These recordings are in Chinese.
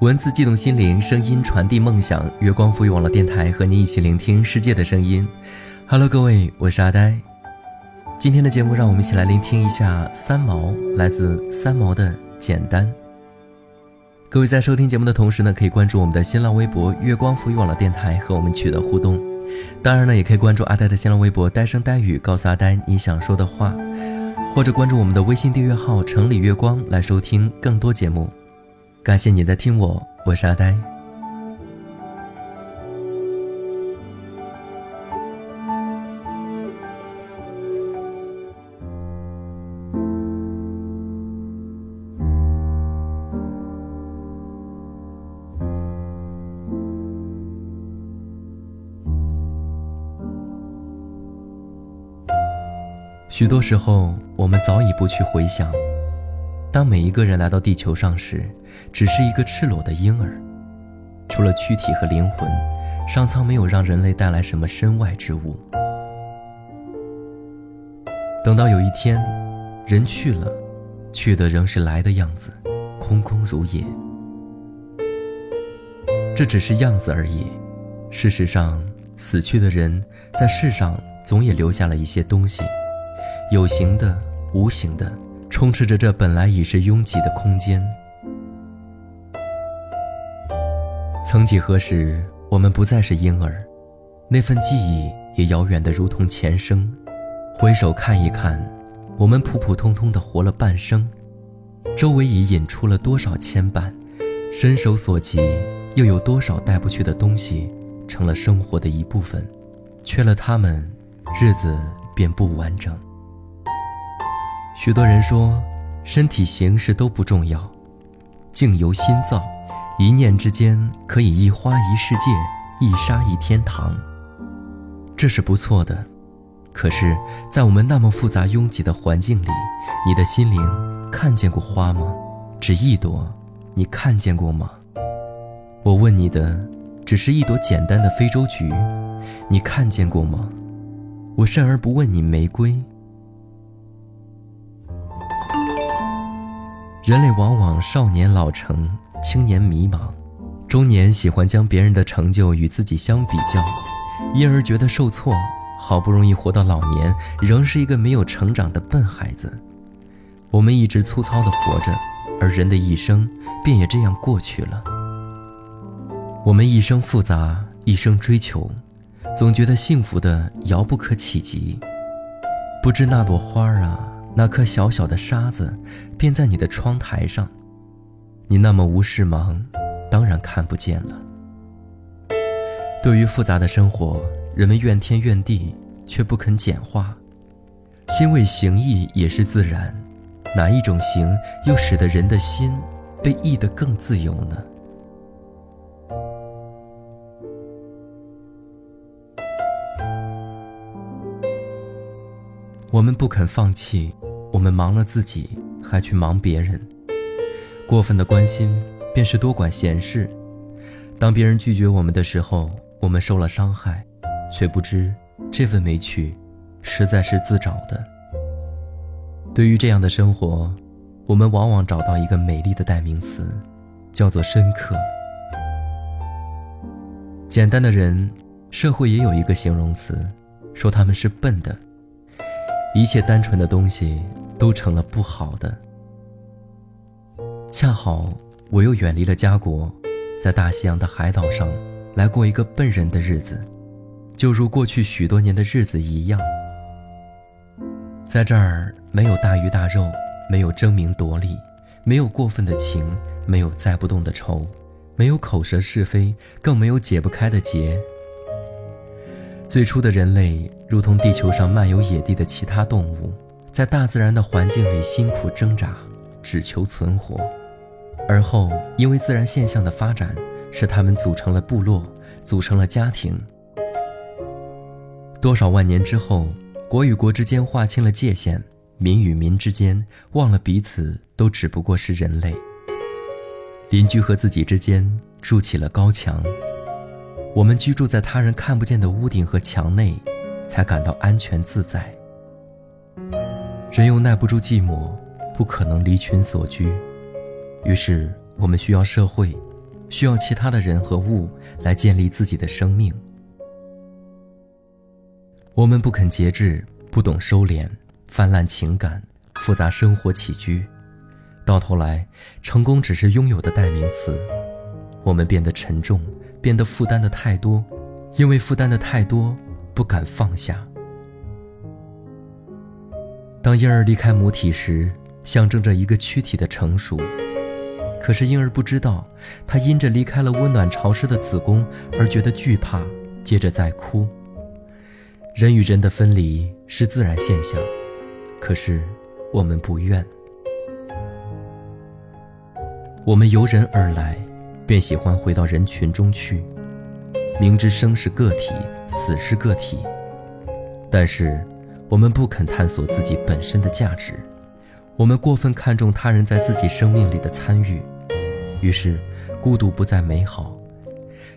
文字悸动心灵，声音传递梦想。月光赋予网络电台和你一起聆听世界的声音。Hello，各位，我是阿呆。今天的节目，让我们一起来聆听一下三毛，来自三毛的简单。各位在收听节目的同时呢，可以关注我们的新浪微博“月光赋予网络电台”和我们取得互动。当然呢，也可以关注阿呆的新浪微博“呆声呆语”，告诉阿呆你想说的话。或者关注我们的微信订阅号“城里月光”来收听更多节目。感谢你在听我，我是阿呆。许多时候，我们早已不去回想，当每一个人来到地球上时，只是一个赤裸的婴儿，除了躯体和灵魂，上苍没有让人类带来什么身外之物。等到有一天，人去了，去的仍是来的样子，空空如也。这只是样子而已。事实上，死去的人在世上总也留下了一些东西。有形的、无形的，充斥着这本来已是拥挤的空间。曾几何时，我们不再是婴儿，那份记忆也遥远的如同前生。回首看一看，我们普普通通的活了半生，周围已引出了多少牵绊，伸手所及，又有多少带不去的东西，成了生活的一部分。缺了他们，日子便不完整。许多人说，身体形式都不重要，境由心造，一念之间可以一花一世界，一沙一天堂。这是不错的，可是，在我们那么复杂拥挤的环境里，你的心灵看见过花吗？只一朵，你看见过吗？我问你的，只是一朵简单的非洲菊，你看见过吗？我甚而不问你玫瑰。人类往往少年老成，青年迷茫，中年喜欢将别人的成就与自己相比较，因而觉得受挫。好不容易活到老年，仍是一个没有成长的笨孩子。我们一直粗糙的活着，而人的一生便也这样过去了。我们一生复杂，一生追求，总觉得幸福的遥不可企及。不知那朵花儿啊。那颗小小的沙子，便在你的窗台上。你那么无事忙，当然看不见了。对于复杂的生活，人们怨天怨地，却不肯简化。心为形役也是自然，哪一种形又使得人的心被役得更自由呢？我们不肯放弃，我们忙了自己，还去忙别人。过分的关心，便是多管闲事。当别人拒绝我们的时候，我们受了伤害，却不知这份委屈，实在是自找的。对于这样的生活，我们往往找到一个美丽的代名词，叫做深刻。简单的人，社会也有一个形容词，说他们是笨的。一切单纯的东西都成了不好的。恰好我又远离了家国，在大西洋的海岛上来过一个笨人的日子，就如过去许多年的日子一样。在这儿没有大鱼大肉，没有争名夺利，没有过分的情，没有载不动的愁，没有口舌是非，更没有解不开的结。最初的人类，如同地球上漫游野地的其他动物，在大自然的环境里辛苦挣扎，只求存活。而后，因为自然现象的发展，使他们组成了部落，组成了家庭。多少万年之后，国与国之间划清了界限，民与民之间忘了彼此都只不过是人类。邻居和自己之间筑起了高墙。我们居住在他人看不见的屋顶和墙内，才感到安全自在。人又耐不住寂寞，不可能离群所居，于是我们需要社会，需要其他的人和物来建立自己的生命。我们不肯节制，不懂收敛，泛滥情感，复杂生活起居，到头来，成功只是拥有的代名词。我们变得沉重，变得负担的太多，因为负担的太多，不敢放下。当婴儿离开母体时，象征着一个躯体的成熟。可是婴儿不知道，他因着离开了温暖潮湿的子宫而觉得惧怕，接着在哭。人与人的分离是自然现象，可是我们不愿。我们由人而来，便喜欢回到人群中去，明知生是个体，死是个体，但是。我们不肯探索自己本身的价值，我们过分看重他人在自己生命里的参与，于是孤独不再美好，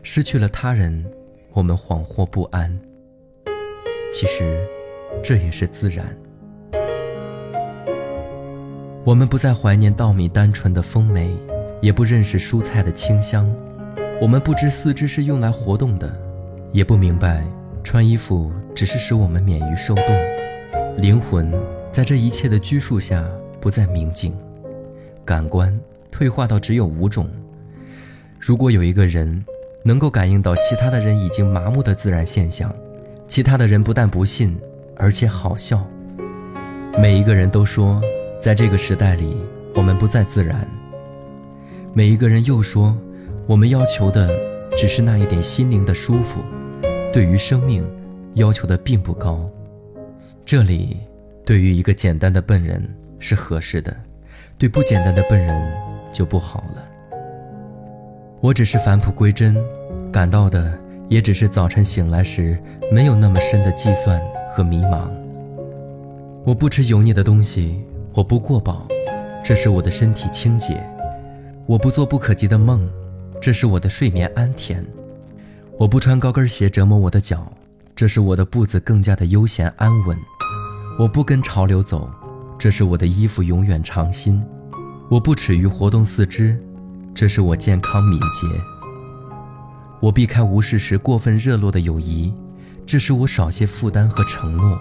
失去了他人，我们恍惚不安。其实，这也是自然。我们不再怀念稻米单纯的丰美，也不认识蔬菜的清香，我们不知四肢是用来活动的，也不明白穿衣服只是使我们免于受冻。灵魂在这一切的拘束下不再明净，感官退化到只有五种。如果有一个人能够感应到其他的人已经麻木的自然现象，其他的人不但不信，而且好笑。每一个人都说，在这个时代里，我们不再自然。每一个人又说，我们要求的只是那一点心灵的舒服，对于生命要求的并不高。这里，对于一个简单的笨人是合适的，对不简单的笨人就不好了。我只是返璞归真，感到的也只是早晨醒来时没有那么深的计算和迷茫。我不吃油腻的东西，我不过饱，这是我的身体清洁；我不做不可及的梦，这是我的睡眠安恬；我不穿高跟鞋折磨我的脚。这是我的步子更加的悠闲安稳，我不跟潮流走，这是我的衣服永远长新；我不耻于活动四肢，这是我健康敏捷；我避开无事时过分热络的友谊，这是我少些负担和承诺；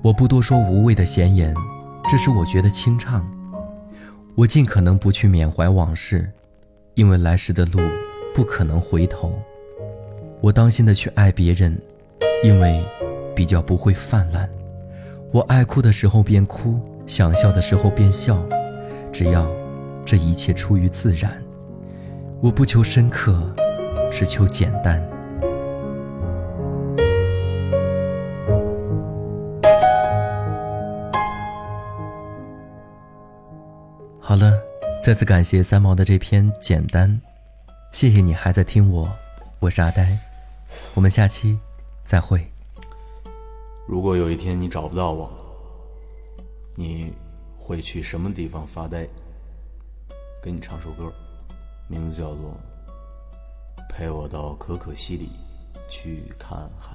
我不多说无谓的闲言，这是我觉得清畅；我尽可能不去缅怀往事，因为来时的路不可能回头。我当心的去爱别人，因为比较不会泛滥。我爱哭的时候便哭，想笑的时候便笑，只要这一切出于自然。我不求深刻，只求简单。再次感谢三毛的这篇《简单》，谢谢你还在听我，我是阿呆。我们下期再会。如果有一天你找不到我，你会去什么地方发呆？给你唱首歌，名字叫做《陪我到可可西里去看海》。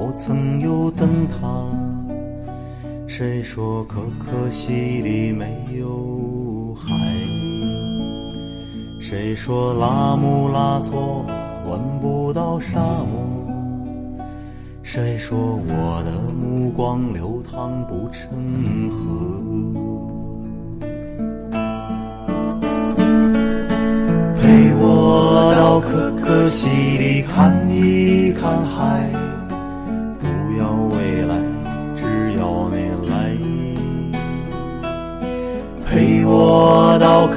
我曾有灯塔，谁说可可西里没有海？谁说拉姆拉措闻不到沙漠？谁说我的目光流淌不成河？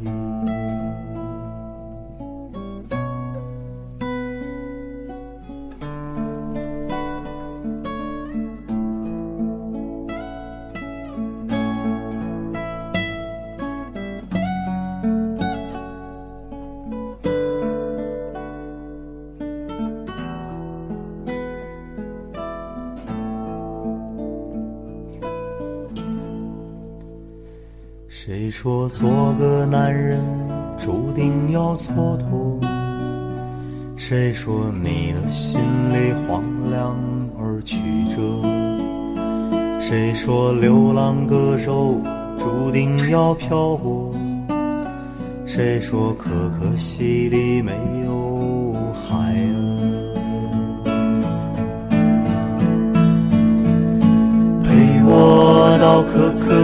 你谁说做个男人注定要蹉跎？谁说你的心里荒凉而曲折？谁说流浪歌手注定要漂泊？谁说可可西里没有海儿？陪我到可可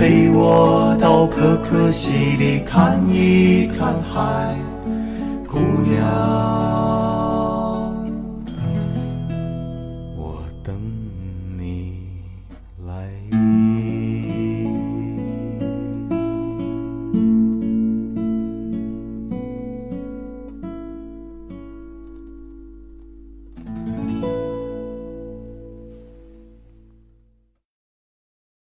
陪我到可可西里看一看海，